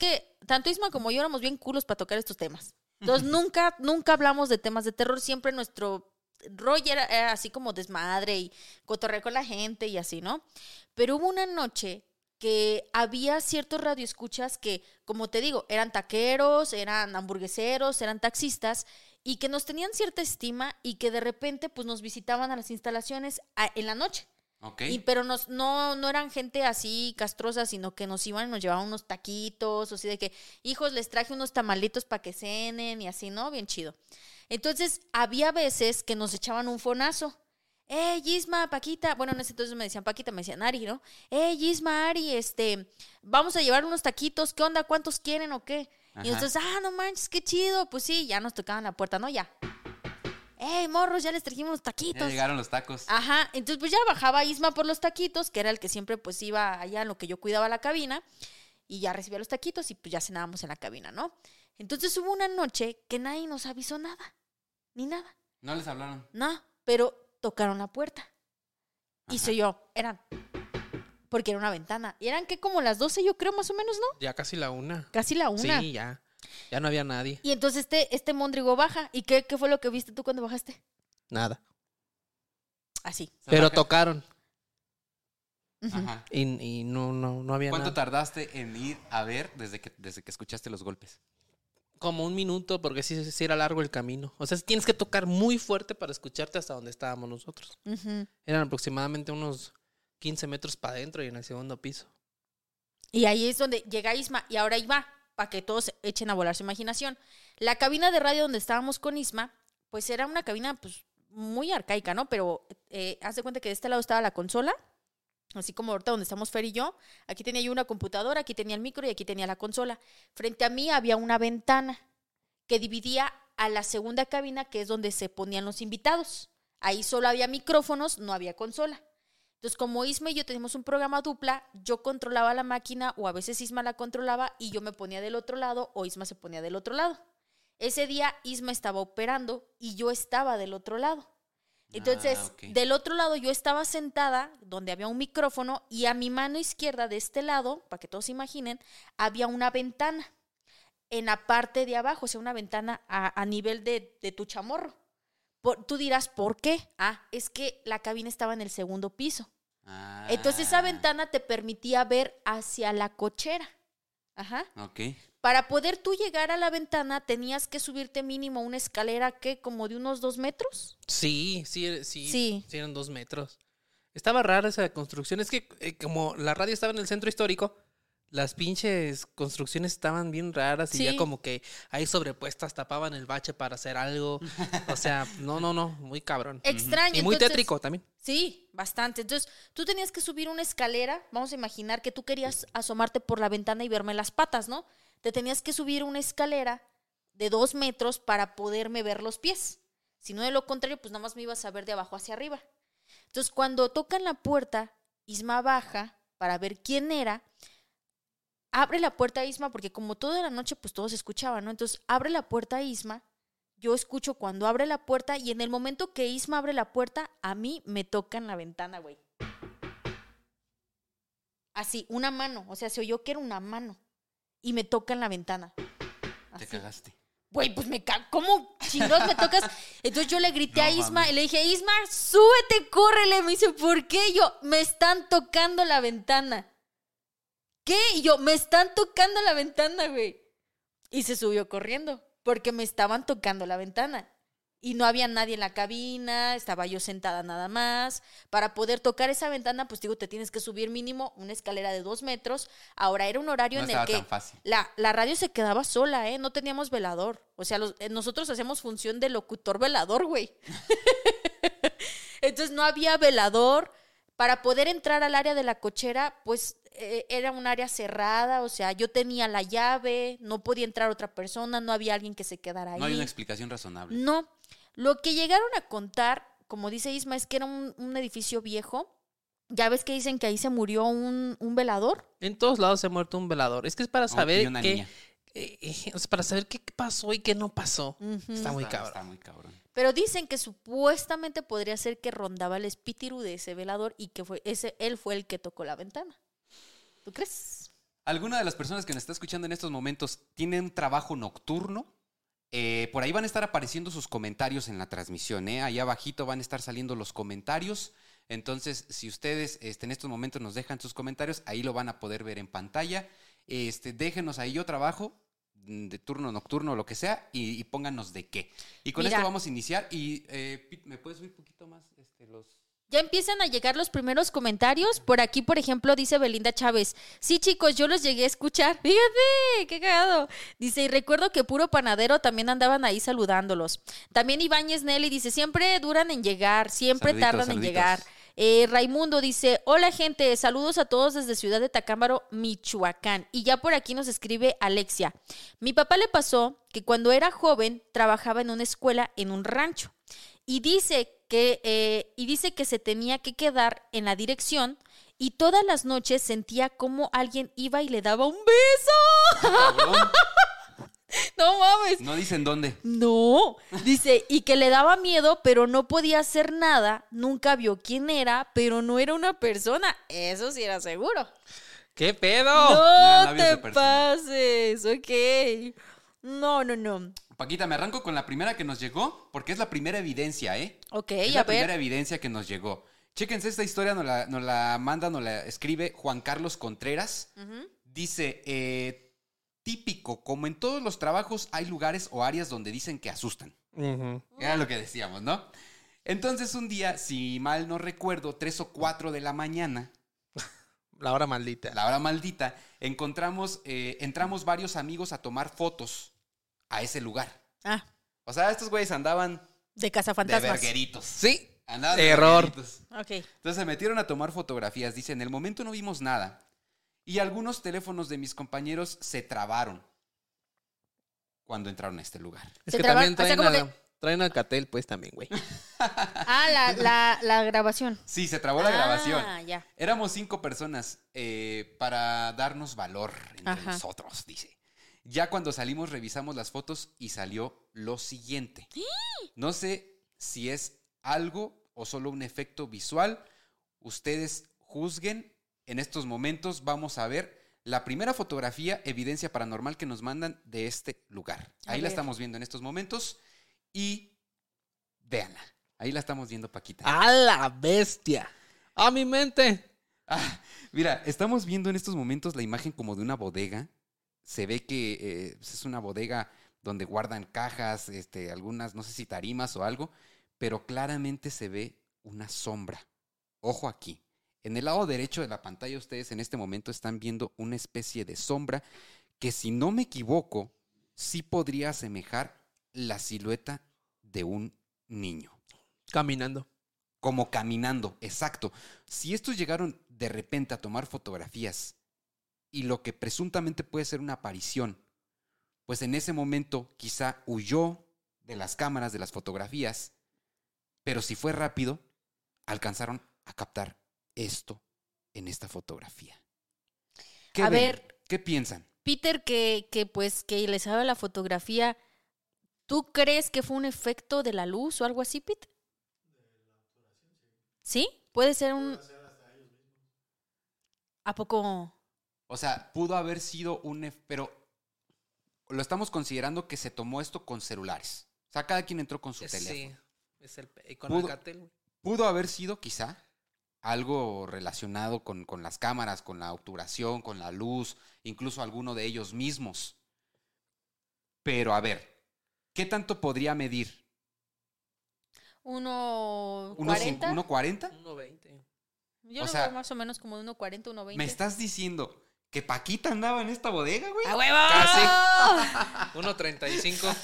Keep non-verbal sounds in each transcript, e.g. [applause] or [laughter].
que tanto Isma como yo éramos bien culos para tocar estos temas. Entonces [laughs] nunca, nunca hablamos de temas de terror. Siempre nuestro rollo era, así como desmadre y cotorrear con la gente y así, ¿no? Pero hubo una noche que había ciertos radioescuchas que, como te digo, eran taqueros, eran hamburgueseros, eran taxistas y que nos tenían cierta estima y que de repente pues nos visitaban a las instalaciones a- en la noche. Ok. Y, pero nos, no, no eran gente así castrosa, sino que nos iban y nos llevaban unos taquitos, o así de que, hijos, les traje unos tamalitos para que cenen y así, ¿no? Bien chido. Entonces, había veces que nos echaban un fonazo. ¡Eh, Gisma, Paquita! Bueno, en ese entonces me decían Paquita, me decían Ari, ¿no? ¡Eh, Gisma, Ari, este, vamos a llevar unos taquitos, ¿qué onda? ¿Cuántos quieren o qué? Ajá. Y entonces, ah, no manches, qué chido. Pues sí, ya nos tocaban la puerta, ¿no? Ya. ¡Ey, morros, ya les trajimos los Ya taquitos! llegaron los tacos. Ajá, entonces pues ya bajaba Isma por los taquitos, que era el que siempre pues iba allá en lo que yo cuidaba la cabina, y ya recibía los taquitos y pues ya cenábamos en la cabina, ¿no? Entonces hubo una noche que nadie nos avisó nada, ni nada, No les hablaron. no, pero tocaron la puerta. Y soy yo, eran, porque era una ventana, y eran que como las 12 yo creo más o menos, ¿no? Ya casi la una. Casi la una. Sí, ya. Ya no había nadie. Y entonces este, este Mondrigo baja, ¿y qué, qué fue lo que viste tú cuando bajaste? Nada. Así. Se Pero baja- tocaron. Ajá. Y, y no, no, no había ¿Cuánto nada. tardaste en ir a ver desde que, desde que escuchaste los golpes? Como un minuto, porque sí, sí era largo el camino. O sea, tienes que tocar muy fuerte para escucharte hasta donde estábamos nosotros. Ujú. Eran aproximadamente unos 15 metros para adentro y en el segundo piso. Y ahí es donde llega Isma y ahora Isma, para que todos echen a volar su imaginación. La cabina de radio donde estábamos con Isma, pues era una cabina pues muy arcaica, ¿no? Pero eh, haz de cuenta que de este lado estaba la consola, así como ahorita donde estamos Fer y yo. Aquí tenía yo una computadora, aquí tenía el micro y aquí tenía la consola. Frente a mí había una ventana que dividía a la segunda cabina, que es donde se ponían los invitados. Ahí solo había micrófonos, no había consola. Entonces, como Isma y yo teníamos un programa dupla, yo controlaba la máquina o a veces Isma la controlaba y yo me ponía del otro lado o Isma se ponía del otro lado. Ese día Isma estaba operando y yo estaba del otro lado. Entonces, Ah, del otro lado yo estaba sentada donde había un micrófono y a mi mano izquierda de este lado, para que todos se imaginen, había una ventana en la parte de abajo, o sea, una ventana a, a nivel de, de tu chamorro. Por- tú dirás, ¿por qué? Ah, es que la cabina estaba en el segundo piso. Ah, Entonces esa ventana te permitía ver hacia la cochera. Ajá. Ok. Para poder tú llegar a la ventana tenías que subirte mínimo una escalera que como de unos dos metros. Sí, sí, sí. Sí. Sí, eran dos metros. Estaba rara esa construcción. Es que eh, como la radio estaba en el centro histórico, las pinches construcciones estaban bien raras y Sí. ya como que ahí sobrepuestas tapaban el bache para hacer algo. O sea, [laughs] no, no, no, muy cabrón. Extraño. Y muy entonces- tétrico también. Sí, bastante. Entonces, tú tenías que subir una escalera. Vamos a imaginar que tú querías asomarte por la ventana y verme las patas, ¿no? Te tenías que subir una escalera de dos metros para poderme ver los pies. Si no, de lo contrario, pues nada más me ibas a ver de abajo hacia arriba. Entonces, cuando tocan la puerta, Isma baja para ver quién era. Abre la puerta a Isma, porque como toda la noche, pues todo se escuchaba, ¿no? Entonces, abre la puerta a Isma. Yo escucho cuando abre la puerta y en el momento que Isma abre la puerta, a mí me tocan la ventana, güey. Así, una mano. O sea, se oyó que era una mano. Y me tocan la ventana. Te cagaste. Güey, pues me cago. ¿Cómo chingados me tocas? Entonces yo le grité No a Isma y le dije, Isma, súbete, córrele. Me dice, ¿por qué? Yo, me están tocando la ventana. ¿Qué? Y yo, me están tocando la ventana, güey. Y se subió corriendo, porque me estaban tocando la ventana. Y no había nadie en la cabina, estaba yo sentada nada más. Para poder tocar esa ventana, pues digo, te tienes que subir mínimo una escalera de dos metros. Ahora era un horario No en el que la, la radio se quedaba sola, ¿eh? No teníamos velador. O sea, los- eh, nosotros hacemos función de locutor velador, güey. [laughs] Entonces no había velador. Para poder entrar al área de la cochera, pues eh, era un área cerrada. O sea, yo tenía la llave, no podía entrar otra persona, no había alguien que se quedara ahí. No hay una explicación razonable. No. Lo que llegaron a contar, como dice Isma, es que era un, un edificio viejo. Ya ves que dicen que ahí se murió un, un velador. En todos lados se ha muerto un velador. Es que es para saber eh, eh, para saber qué pasó y qué no pasó. Está muy Está- cabrón. Está muy cabrón. Pero dicen que supuestamente podría ser que rondaba el espíritu de ese velador y que fue ese él fue el que tocó la ventana. ¿Tú crees? ¿Alguna de las personas que nos está escuchando en estos momentos tiene un trabajo nocturno? Eh, por ahí van a estar apareciendo sus comentarios en la transmisión, ¿eh? Ahí abajito van a estar saliendo los comentarios. Entonces, si ustedes este, en estos momentos nos dejan sus comentarios, ahí lo van a poder ver en pantalla. Este, déjenos ahí yo trabajo de turno nocturno o lo que sea y, y pónganos de qué. Y con Mira. esto vamos a iniciar. Y eh, ¿me puedes subir un poquito más este, los... Ya empiezan a llegar los primeros comentarios. Por aquí, por ejemplo, dice Belinda Chávez. Sí, chicos, yo los llegué a escuchar. [laughs] Fíjate, qué cagado. Dice, y recuerdo que puro panadero también andaban ahí saludándolos. También Ibáñez Nelly dice, siempre duran en llegar, siempre Saluditos, tardan en llegar. Eh, Raimundo dice, hola gente, saludos a todos desde Ciudad de Tacámbaro, Michoacán. Y ya por aquí nos escribe Alexia. Mi papá le pasó que cuando era joven trabajaba en una escuela en un rancho. Y dice que, eh, y dice que se tenía que quedar en la dirección y todas las noches sentía como alguien iba y le daba un beso. Cabrón, [laughs] No mames. no dicen dónde. No, dice, y que le daba miedo, pero no podía hacer nada. Nunca vio quién era, pero no era una persona. Eso sí era seguro. ¿Qué pedo? No de te pases, ok. No, no, no. Paquita, me arranco con la primera que nos llegó, porque es la primera evidencia, ¿eh? Ok, es a la primera ver. evidencia que nos llegó. Chéquense esta historia, nos la, nos la manda, nos la escribe Juan Carlos Contreras. Dice, eh, típico, como en todos los trabajos hay lugares o áreas donde dicen que asustan. Era lo que decíamos, ¿no? Entonces un día, si mal no recuerdo, tres o cuatro de la mañana, [laughs] La hora maldita. la hora maldita, encontramos, eh, entramos varios amigos a tomar fotos a ese lugar. Ah, O sea, estos güeyes andaban de de cazafantasmas. vergueritos. Sí. Andaban de Error. Entonces se metieron a tomar fotografías. Dice, en el momento no vimos nada. Y algunos teléfonos de mis compañeros se trabaron cuando entraron a este lugar. Es Se que también o sea, traen, como a- que- traen Alcatel, pues también, güey. [laughs] Ah, la, la, la grabación. Sí, se trabó la Ah, grabación. ya. Éramos cinco personas eh, para darnos valor entre Ajá. nosotros, dice. Ya cuando salimos revisamos las fotos y salió lo siguiente. No sé si es algo o solo un efecto visual. Ustedes juzguen. En estos momentos vamos a ver la primera fotografía, evidencia paranormal que nos mandan de este lugar. A Ahí la estamos viendo en estos momentos y véanla. Ahí la estamos viendo, Paquita. ¡A la bestia! ¡A mi mente! Ah, mira, estamos viendo en estos momentos la imagen como de una bodega. Se ve que eh, es una bodega donde guardan cajas, este, algunas, no sé si tarimas o algo, pero claramente se ve una sombra. Ojo aquí. En el lado derecho de la pantalla ustedes en este momento están viendo una especie de sombra que si no me equivoco, sí podría asemejar la silueta de un niño Caminando. como caminando, exacto. Si estos llegaron de repente a tomar fotografías y lo que presuntamente puede ser una aparición, pues en ese momento quizá huyó de las cámaras, de las fotografías, pero si fue rápido, alcanzaron a captar esto en esta fotografía. ¿Qué A ven? ver. ¿Qué piensan? Peter, que, que pues que le sabe la fotografía, ¿tú crees que fue un efecto de la luz o algo así, Pete? ¿Sí? Puede ser un... ¿A poco? O sea, pudo haber sido un... Pero lo estamos considerando que se tomó esto con celulares. O sea, cada quien entró con su teléfono. Sí. Es el, con Pudo-. Pudo haber sido quizá algo relacionado con, con las cámaras, con la obturación, con la luz, incluso alguno de ellos mismos. Pero a ver, ¿qué tanto podría medir? ¿Uno ¿Unos cuarenta? cin- ¿1.40? 1.20. Yo o lo sea, veo más o menos como de 1.40, 1.20. ¿Me estás diciendo que Paquita andaba en esta bodega, güey? ¡A huevo! Casi. [laughs] 1.35.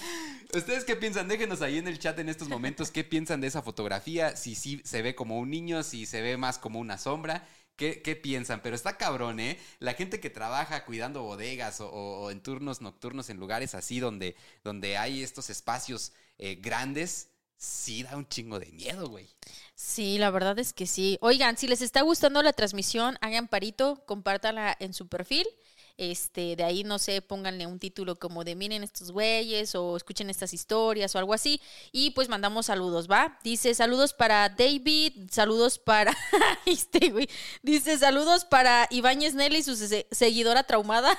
¿Ustedes qué piensan? Déjenos ahí en el chat en estos momentos qué piensan de esa fotografía, si sí se ve como un niño, si se ve más como una sombra. ¿Qué, qué piensan? Pero está cabrón, ¿eh? La gente que trabaja cuidando bodegas o, en turnos nocturnos en lugares así donde, donde hay estos espacios eh, grandes, sí da un chingo de miedo, güey. Sí, la verdad es que sí. Oigan, si les está gustando la transmisión, hagan parito, compártanla en su perfil. Este, de ahí, no sé, pónganle un título como de miren estos güeyes o escuchen estas historias o algo así. Y pues mandamos saludos, ¿va? Dice saludos para David, saludos para [laughs] este güey. Dice saludos para Ibáñez Nelly, su se- seguidora traumada.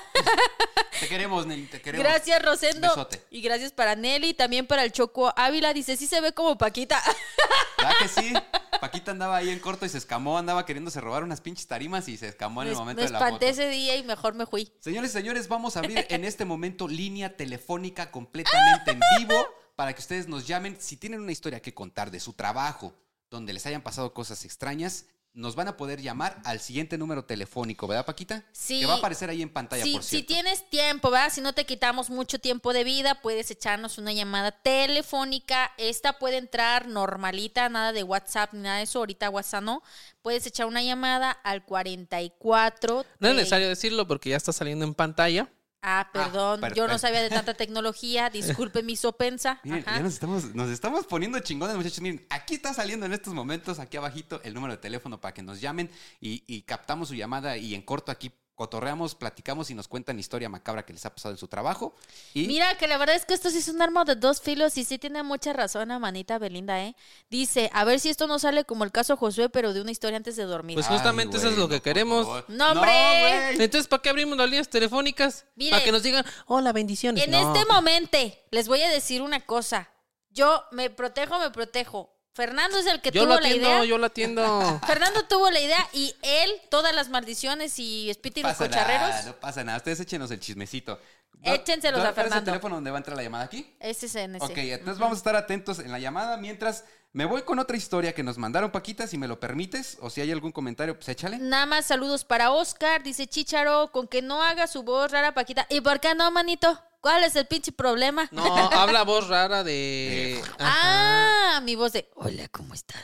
Te queremos, Nelly, te queremos. Gracias, Rosendo. Besote. Y gracias para Nelly, también para el Choco Ávila. Dice, sí se ve como Paquita. [laughs] ¿Verdad que sí? Paquita andaba ahí en corto y se escamó, andaba queriéndose robar unas pinches tarimas y se escamó en Me, el momento me de la foto. espanté ese día y mejor me fui. Señores y señores, vamos a abrir en este momento línea telefónica completamente en vivo para que ustedes nos llamen. Si tienen una historia que contar de su trabajo, donde les hayan pasado cosas extrañas, nos van a poder llamar al siguiente número telefónico, ¿verdad, Paquita? Sí. Que va a aparecer ahí en pantalla, Si, por si tienes tiempo, ¿verdad? Si no te quitamos mucho tiempo de vida, puedes echarnos una llamada telefónica. Esta puede entrar normalita, nada de WhatsApp ni nada de eso. Ahorita WhatsApp no. Puedes echar una llamada al 44. No es necesario decirlo porque ya está saliendo en pantalla. Ah, perdón. per- Yo no sabía de tanta [laughs] tecnología. Disculpe mi sopensa. Miren, Ajá. ya nos estamos, nos estamos poniendo chingones, muchachos. Miren, aquí está saliendo en estos momentos, aquí abajito, el número de teléfono para que nos llamen y, y captamos su llamada y en corto aquí cotorreamos, platicamos y nos cuentan historia macabra que les ha pasado en su trabajo. Y Mira, que la verdad es que esto sí es un arma de dos filos y sí tiene mucha razón, manita Belinda, ¿eh? Dice, a ver si esto no sale como el caso Josué, pero de una historia antes de dormir. Pues Ay, justamente eso es lo que no, queremos. ¡No, hombre! Entonces, ¿para qué abrimos las líneas telefónicas? Mire. para que nos digan, hola, bendiciones. En No. este momento, les voy a decir una cosa. Yo me protejo, me protejo. Fernando es el que Yo tuvo la idea. yo lo atiendo. [laughs] Fernando tuvo la idea y él, todas las maldiciones y espíritus pasa cocharreros. nada, no pasa nada. Ustedes échenos el chismecito. Échenselos a ¿Cuál es el Fernando. teléfono donde va a entrar la llamada aquí? Ese es en ese. Ok, entonces vamos a estar atentos en la llamada mientras me voy con otra historia que nos mandaron Paquita, si me lo permites, o si hay algún comentario, pues échale. Nada más saludos para Oscar, dice Chicharo, con que no haga su voz rara, Paquita. ¿Y por qué no, manito? ¿Cuál es el pinche problema? No, habla voz rara de. Ajá. Ah, mi voz de Hola, ¿cómo estás?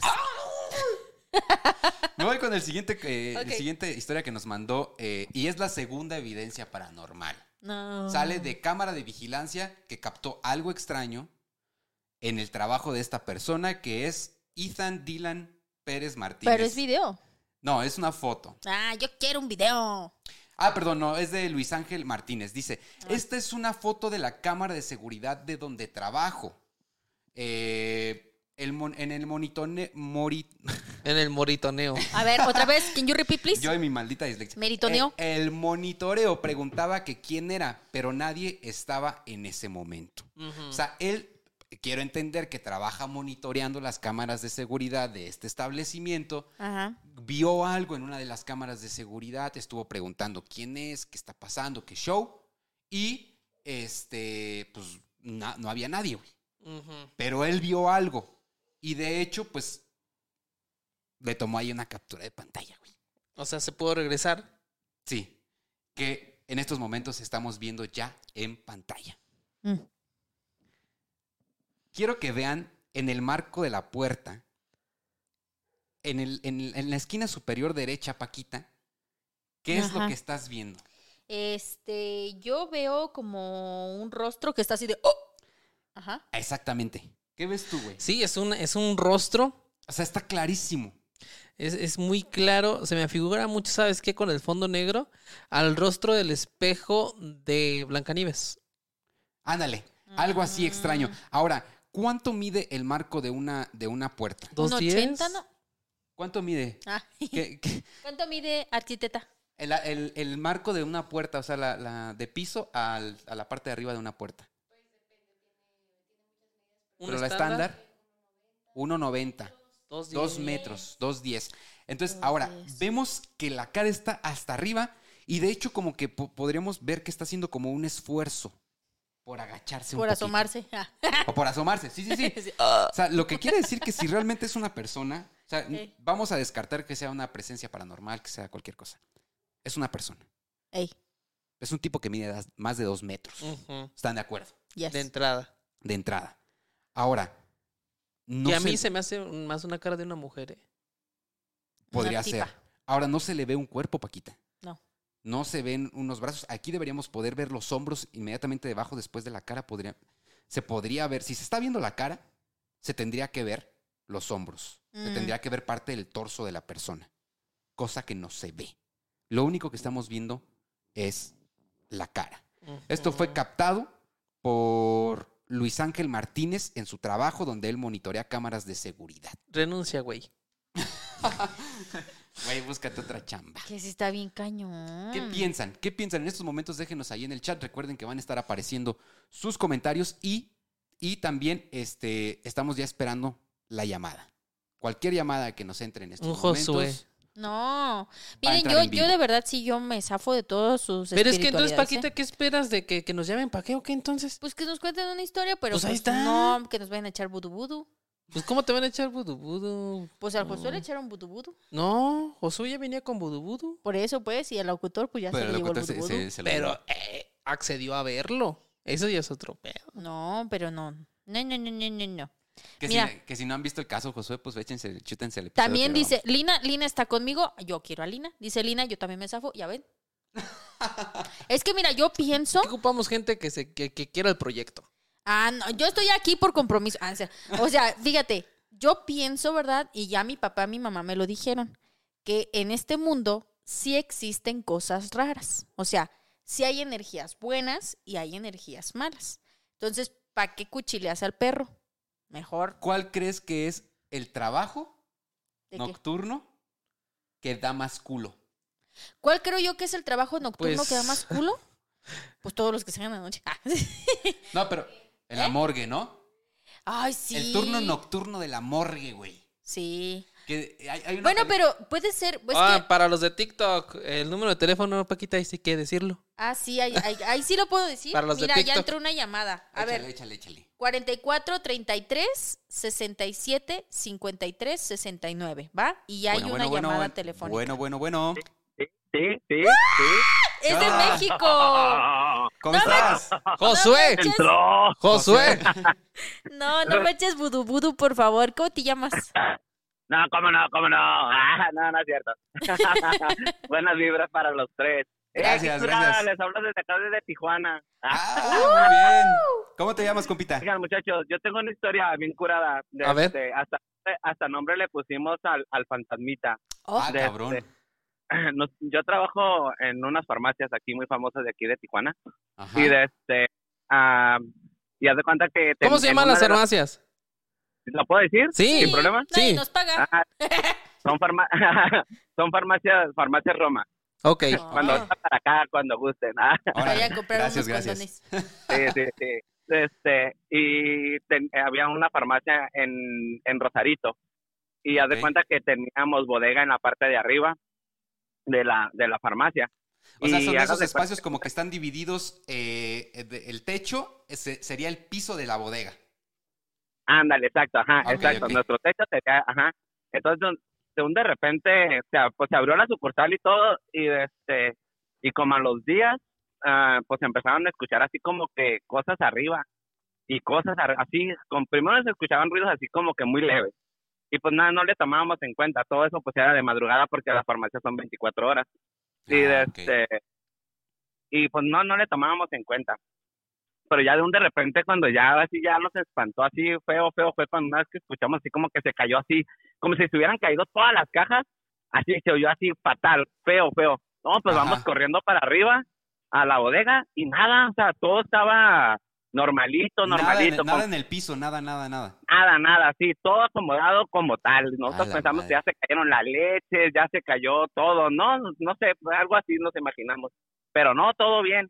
[laughs] Me voy con el siguiente, eh, Ok. el siguiente historia que nos mandó eh, y es la segunda evidencia paranormal. No. Sale de cámara de vigilancia que captó algo extraño en el trabajo de esta persona que es Ethan Dylan Pérez Martínez. Pero es video. No, es una foto. Ah, yo quiero un video. Ah, perdón, no, es de Luis Ángel Martínez. Dice, Ah. esta es una foto de la cámara de seguridad de donde trabajo. Eh, el mon- en el monitone, mori- [laughs] En el moritoneo. A ver, otra vez, can you repeat, please? yo y mi maldita dislexia. Meritoneo. Eh, el monitoreo preguntaba que quién era, pero nadie estaba en ese momento. O sea, él, quiero entender que trabaja monitoreando las cámaras de seguridad de este establecimiento, Ajá. vio algo en una de las cámaras de seguridad, estuvo preguntando quién es, qué está pasando, qué show, y este, pues na- no había nadie, güey. Pero él vio algo. Y de hecho, pues, le tomó ahí una captura de pantalla, güey. O sea, ¿se pudo regresar? Sí, que en estos momentos estamos viendo ya en pantalla. Mm. Quiero que vean en el marco de la puerta, en, el, en, la esquina superior derecha, Paquita, ¿qué es lo que estás viendo? Este, yo veo como un rostro que está así de. ¡Oh! Ajá. Exactamente. ¿Qué ves tú, güey? Sí, es un, es un rostro. O sea, está clarísimo. Es, es muy claro. Se me figura mucho, ¿sabes qué? Con el fondo negro. Al rostro del espejo de Blancanieves. Ándale, algo así extraño. Mm. Ahora, ¿cuánto mide el marco de una, de una puerta? ¿Dos ¿Un diez? 80, no? ¿Cuánto mide? Ah. [laughs] ¿Qué- qué- ¿Cuánto mide arquiteta? El, el- el marco de una puerta, o sea, la, la- de piso al- a la parte de arriba de una puerta. ¿Un Pero la estándar, 1,90. Dos, Dos diez. metros, dos diez. Entonces, Dos ahora, diez. vemos que la cara está hasta arriba y de hecho como que po- podríamos ver que está haciendo como un esfuerzo por agacharse un Por poquito. asomarse. [laughs] Ah. O por asomarse, sí, sí, sí. [laughs] Sí. O sea, lo que quiere decir que si realmente es una persona, o sea, vamos a descartar que sea una presencia paranormal, que sea cualquier cosa. Es una persona. Ey, Es un tipo que mide más de dos metros. ¿Están de acuerdo? yes. De entrada. De entrada. Ahora, no y a se- mí se me hace más una cara de una mujer. ¿eh? podría Una ser. Ahora, no se le ve un cuerpo, Paquita. No. Se ven unos brazos. Aquí deberíamos poder ver los hombros inmediatamente debajo, después de la cara. Podría, se podría ver, si se está viendo la cara, se tendría que ver los hombros. Se Mm. tendría que ver parte del torso de la persona. Cosa que no se ve. Lo único que estamos viendo es la cara. Esto fue captado por Luis Ángel Martínez en su trabajo donde él monitorea cámaras de seguridad. Renuncia, güey. [laughs] Güey, búscate otra chamba. Que sí está bien cañón. ¿Qué piensan? ¿Qué piensan? En estos momentos déjenos ahí en el chat. Recuerden que van a estar apareciendo sus comentarios y, y también este, estamos ya esperando la llamada. Cualquier llamada que nos entre en estos Un Josué. momentos. No. Miren, yo, yo de verdad sí, yo me zafo de todos sus Pero es que entonces, Paquita, ¿eh? ¿qué esperas de que, que nos llamen para qué o qué entonces? Pues que nos cuenten una historia, pero Pues pues, ahí está. no, que nos vayan a echar vudu vudu. Pues, ¿cómo te van a echar vudu? Pues al Josué No. le echaron vudu. No, Josué ya venía con vudu. Por eso, pues, y el locutor, pues ya Pero se le el llevó el locutor vudu se- vudu. se- se lo Pero llevó. eh, accedió a verlo. Eso ya es otro pedo. No, pero no. No, no, no, no, no, no. Que, Mira. si, que si no han visto el caso, Josué, pues échense, chútense el episodio También que dice, Lina, Lina está conmigo, yo quiero a Lina. Dice Lina, yo también me zafo, ya ven. [laughs] es que mira, yo pienso, ¿Qué ocupamos gente que, se, que, que quiera el proyecto? Ah, no, yo estoy aquí por compromiso. Ah, o sea, o sea, fíjate, yo pienso, ¿verdad? Y ya mi papá y mi mamá me lo dijeron, que en este mundo sí existen cosas raras. O sea, sí hay energías buenas y hay energías malas. Entonces, ¿para qué cuchileas al perro? Mejor. ¿Cuál crees que es el trabajo nocturno que da más culo? ¿Cuál creo yo que es el trabajo nocturno Pues- que da más culo? [laughs] Pues todos los que se hagan de noche. No, pero en la morgue, ¿no? Ay, sí. El turno nocturno de la morgue, güey. Sí. Que hay, hay una Bueno, peli- pero puede ser. Pues ah, que, para los de TikTok, el número de teléfono, Paquita, ahí sí que decirlo. ah, sí, ahí, ahí- ahí sí lo puedo decir. Para los de Mira, ya TikTok. entró una llamada. A Échale, ver, échale, échale. 44 33 67 53 69, ¿va? Y ya hay Bueno, una bueno, bueno, llamada bueno. telefónica. Bueno, bueno, bueno. Sí, sí, sí. ¡Es de Ah. México! ¿Cómo No me- estás? ¡Josué! Entró. ¡Josué! [laughs] No, no me eches vudú vudú, por favor. ¿Cómo te llamas? No, cómo no, cómo no. Ah, no, no es cierto. [laughs] Buenas vibras para los tres. Eh, Gracias, Cultura, gracias. Les hablo desde acá, desde Tijuana. Ah, Ah, muy bien. ¿Cómo te llamas, compita? Oigan, muchachos, yo tengo una historia bien curada. De A ver. este, hasta, hasta nombre le pusimos al, al fantasmita. Oh, Ah, de- cabrón. [clears throat] Nos- yo trabajo en unas farmacias aquí muy famosas de aquí de Tijuana. Ajá. Y de este. ah, y haz de cuenta que. ¿Cómo ten- se llaman las farmacias? ¿Lo puedo decir? Sí. Sin problema. nadie Sí. nos paga. Ah, son, farma [laughs] son farmacias, farmacias Roma. Ok. Oh. Cuando vengan para acá, cuando gusten. Ah, Órale, Vayan a comprar gracias, unos gracias. condones. sí, sí, sí. Este, y ten- había una farmacia en, en Rosarito. Y haz de cuenta que teníamos bodega en la parte de arriba de la, de la farmacia. O sea, son esos espacios como que están divididos. eh, el techo ese sería el piso de la bodega. Ándale, exacto, ajá, exacto. ok. Nuestro techo sería, ajá. Entonces, de un de repente, o sea, pues se abrió la sucursal y todo, y este, y como a los días, ah, pues empezaron a escuchar así como que cosas arriba, y cosas así, con, primero se escuchaban ruidos así como que muy leves, y pues nada, no le tomábamos en cuenta, todo eso pues era de madrugada porque las farmacias son 24 horas, y de Ah, ok. este, y pues no, no le tomábamos en cuenta pero ya de un de repente cuando ya así ya nos espantó así feo, feo, fue cuando una vez que escuchamos así como que se cayó así, como si se hubieran caído todas las cajas, así se oyó así fatal, feo, feo. No, pues Ajá. vamos corriendo para arriba a la bodega y nada, o sea, todo estaba normalito, Nada, normalito, nada con- en el piso, nada, nada, nada. nada, nada, así, todo acomodado como tal. Nosotros pensamos que madre. ya se cayeron las leches, ya se cayó todo, no, no sé, algo así nos imaginamos. Pero no, todo bien.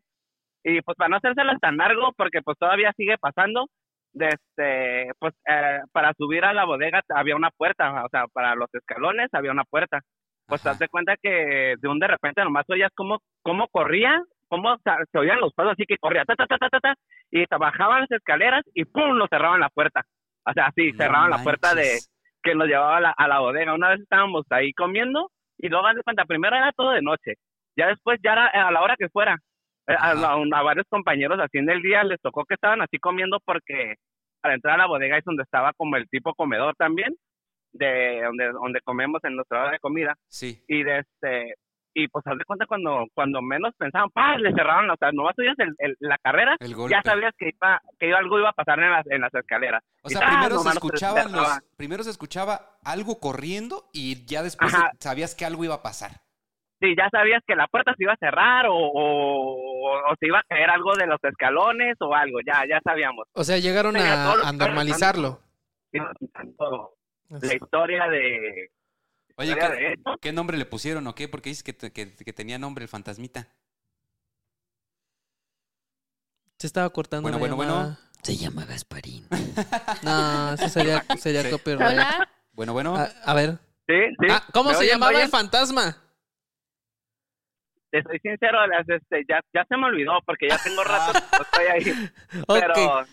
Y pues para no hacérselas tan largo, porque pues todavía sigue pasando, de este, pues eh, para subir a la bodega había una puerta, o sea, para los escalones había una puerta. Pues te das cuenta que de un de repente nomás oías cómo, cómo corría, cómo se, oían los pasos así que corría, ta, ta, ta, ta, ta, ta, y bajaban las escaleras y ¡pum! lo cerraban la puerta. O sea, sí, No cerraban la puerta de manches. que nos llevaba a la, a la bodega. Una vez estábamos ahí comiendo y luego de cuenta, primero era todo de noche, ya después ya era a la hora que fuera. Eh, A, a- a varios compañeros así en el día les tocó que estaban así comiendo porque para entrar a la bodega es donde estaba como el tipo comedor también, de donde, donde comemos en nuestra hora de comida Sí. y de este y pues haz de cuenta cuando cuando menos pensaban ¡pah! le cerraron o sea nomás oías el, el- la carrera El ya sabías que iba que algo iba a pasar en las en las escaleras O sea, primero se escuchaban los, primero se escuchaba algo corriendo y ya después Ajá. sabías que algo iba a pasar. si ya sabías que la puerta se iba a cerrar o, o, o se iba a caer algo de los escalones o algo, ya, ya sabíamos. O sea, llegaron a, a normalizarlo. La historia de... Oye, ¿qué, nombre le pusieron o qué? Porque dices que, que- que tenía nombre el fantasmita. Se estaba cortando Bueno, la bueno, bueno. Se llama Gasparín. [laughs] No, eso sería, [laughs] sería Sí. copyright. Hola. Bueno, bueno. A, a ver. Sí, sí. Ah, ¿Cómo ¿Me se oyen, llamaba el fantasma? Te soy sincero, las, este, ya, ya se me olvidó porque ya tengo rato estoy ahí. [laughs] Pero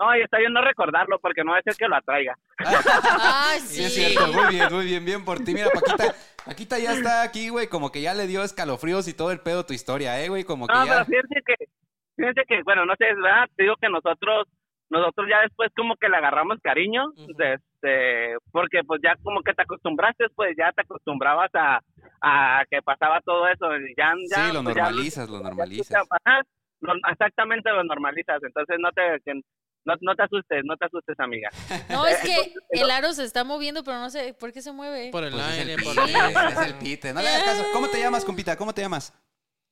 no, y está bien no recordarlo porque no va a ser que lo atraiga. Ay, Sí, sí. es cierto, muy bien, muy bien, bien por ti. Mira, Paquita, Paquita ya está aquí, güey, como que ya le dio escalofríos y todo el pedo tu historia, ¿eh, güey? Como que No, ya... pero fíjense que, fíjense que, bueno, no sé, ¿verdad? Te digo que nosotros, nosotros ya después como que le agarramos cariño, este, porque pues ya como que te acostumbraste, pues ya te acostumbrabas a, a que pasaba todo eso, y ya, ya, Sí, lo pues, ya normalizas, lo normalizas. Lo- exactamente lo normalizas, entonces no te, que- no, no te asustes, no te asustes, amiga. No, es que el aro se está moviendo, pero no sé por qué se mueve. Por el Pues es aire, el por el es el pite. No le hagas caso. ¿Cómo te llamas, compita? ¿Cómo te llamas?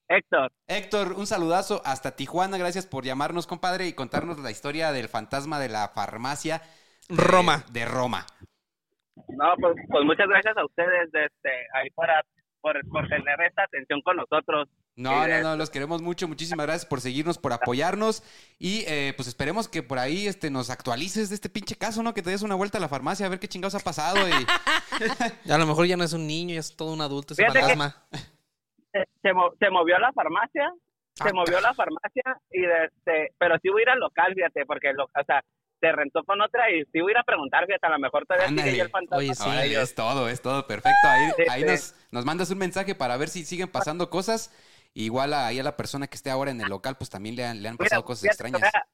Héctor, Héctor, un saludazo hasta Tijuana. Gracias por llamarnos, compadre, y contarnos la historia del fantasma de la farmacia de- Roma. De Roma. no, pues, pues muchas gracias a ustedes, este, ahí para, por, por tener esta atención con nosotros. No, Sí, no, no, los queremos mucho. Muchísimas gracias por seguirnos, por apoyarnos. Y eh, pues esperemos que por ahí este, nos actualices de este pinche caso, ¿no? Que te des una vuelta a la farmacia a ver qué chingados ha pasado. Y... [laughs] A lo mejor ya no es un niño, ya es todo un adulto ese Fíjate fantasma. se, se, mo- se movió a la farmacia, se Ah, movió a la farmacia y de este, pero sí voy a ir al local, fíjate, porque lo, o sea, se rentó con otra y sí voy a ir a preguntar, fíjate, a lo mejor todavía sigue Ándale. ahí el fantasma. Oye, sí. es todo, es todo, perfecto. Ahí, Sí, ahí sí. nos, nos mandas un mensaje para ver si siguen pasando cosas. Igual a- ahí a la persona que esté ahora en el local, pues también le han, le han Mira, pasado cosas extrañas. Voy a,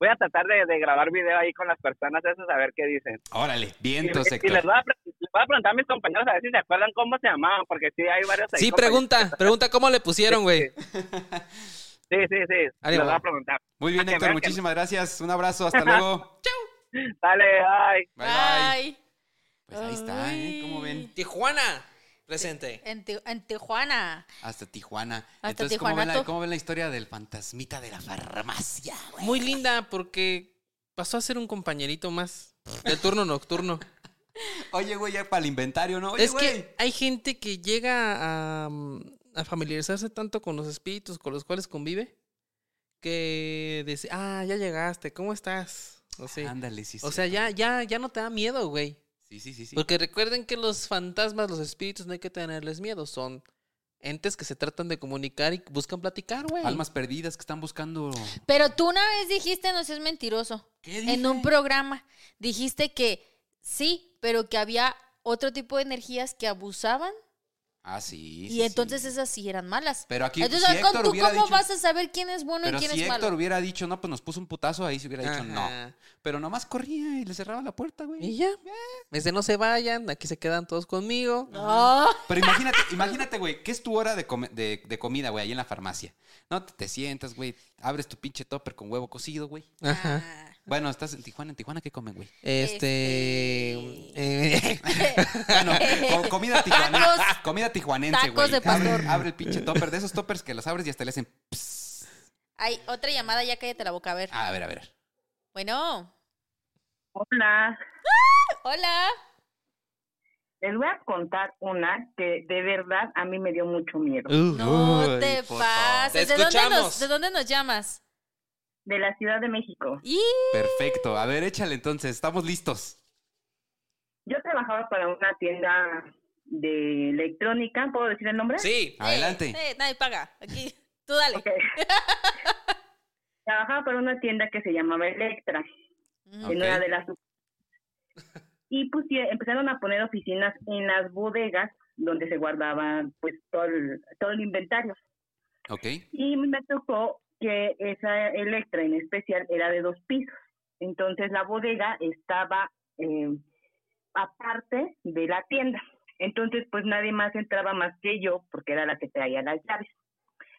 voy a tratar de, de grabar video ahí con las personas esas a ver qué dicen. Órale, Y, vientos, y les, voy a, pre- les voy a preguntar a mis compañeros a ver si se acuerdan cómo se llamaban, porque sí hay varios ahí Sí, pregunta, pregunta cómo le pusieron, güey. Sí, sí, sí, les Ánimo. voy a preguntar. Muy bien, que Héctor, que- muchísimas gracias. Un abrazo, hasta luego. [laughs] Dale, bye. Bye, bye. Ay. Pues ahí está, ¿eh? ¿Cómo ven? Tijuana, presente. En, en Tijuana. Hasta Tijuana. Hasta Entonces, ¿cómo ven, la, Tijuanato. ¿cómo ven la historia del fantasmita de la farmacia, güey? Muy linda porque pasó a ser un compañerito más del turno nocturno. [laughs] Oye, güey, ya para el inventario, ¿no? Oye, es güey. que hay gente que llega a, mm, a familiarizarse tanto con los espíritus con los cuales convive que dice, ah, ya llegaste, ¿cómo estás? O sea, Ándale, sí, o sí. sea ya, ya, ya no te da miedo, güey. Sí, sí, sí, sí. Porque recuerden que los fantasmas, los espíritus, no hay que tenerles miedo. Son entes que se tratan de comunicar y buscan platicar, güey. Almas perdidas que están buscando. Pero tú una vez dijiste, no seas mentiroso, ¿Qué en un programa, dijiste que sí, pero que había otro tipo de energías que abusaban Ah, sí. y sí, entonces sí. esas sí eran malas. Pero aquí, Entonces, si Héctor ¿tú hubiera cómo dicho. vas a saber quién es bueno y quién si es Héctor malo? hubiera dicho, no, pues nos puso un putazo, ahí se hubiera dicho no. Pero nomás corría y le cerraba la puerta, güey. Y ya. Desde no se vayan, aquí se quedan todos conmigo. No. Pero imagínate, imagínate, güey, ¿qué es tu hora de, come- de, de comida, güey, ahí en la farmacia? No, te, te sientas, güey, abres tu pinche topper con huevo cocido, güey. Ajá. Ah. Bueno, estás en Tijuana, ¿en Tijuana qué comen, güey? Este. eh, [laughs] Bueno, co- comida tijuanense. [laughs] Tacos. Comida tijuanense, Tacos güey. de pastor. Abre, abre el pinche topper, de esos toppers que los abres y hasta le hacen... pss. Hay otra llamada, ya cállate la boca, a ver. A ver, a ver. Bueno, Hola, hola. les voy a contar una que de verdad a mí me dio mucho miedo. No Uy, te pases. ¿De dónde, nos, ¿De dónde nos llamas? De la Ciudad de México. Y Perfecto. A ver, échale entonces. Estamos listos. Yo trabajaba para una tienda de electrónica, ¿puedo decir el nombre? Sí. Adelante. Eh, nadie paga. Aquí, tú dale. [laughs] Trabajaba para una tienda que se llamaba Electra, Mm. Ok. en una de las... [laughs] Y sí, empezaron a poner oficinas en las bodegas donde se guardaba pues todo el, todo el inventario. Ok. Y me tocó que esa Electra en especial era de dos pisos. Entonces la bodega estaba eh, aparte de la tienda. Entonces pues nadie más entraba más que yo porque era la que traía las llaves.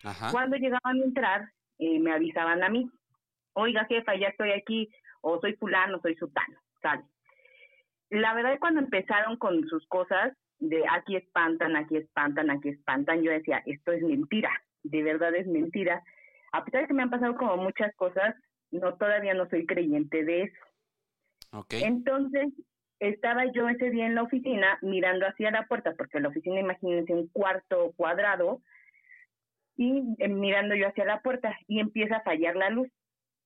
Ajá. Cuando llegaban a entrar eh, me avisaban a mí, oiga jefa, ya estoy aquí, o soy fulano, soy sutano, ¿sale? La verdad cuando empezaron con sus cosas, de aquí espantan, aquí espantan, aquí espantan. Yo decía, esto es mentira, de verdad es mentira. A pesar de que me han pasado como muchas cosas, no todavía no soy creyente de eso. Entonces, estaba yo ese día en la oficina mirando hacia la puerta, porque la oficina, imagínense, un cuarto cuadrado, y eh, mirando yo hacia la puerta, y empieza a fallar la luz.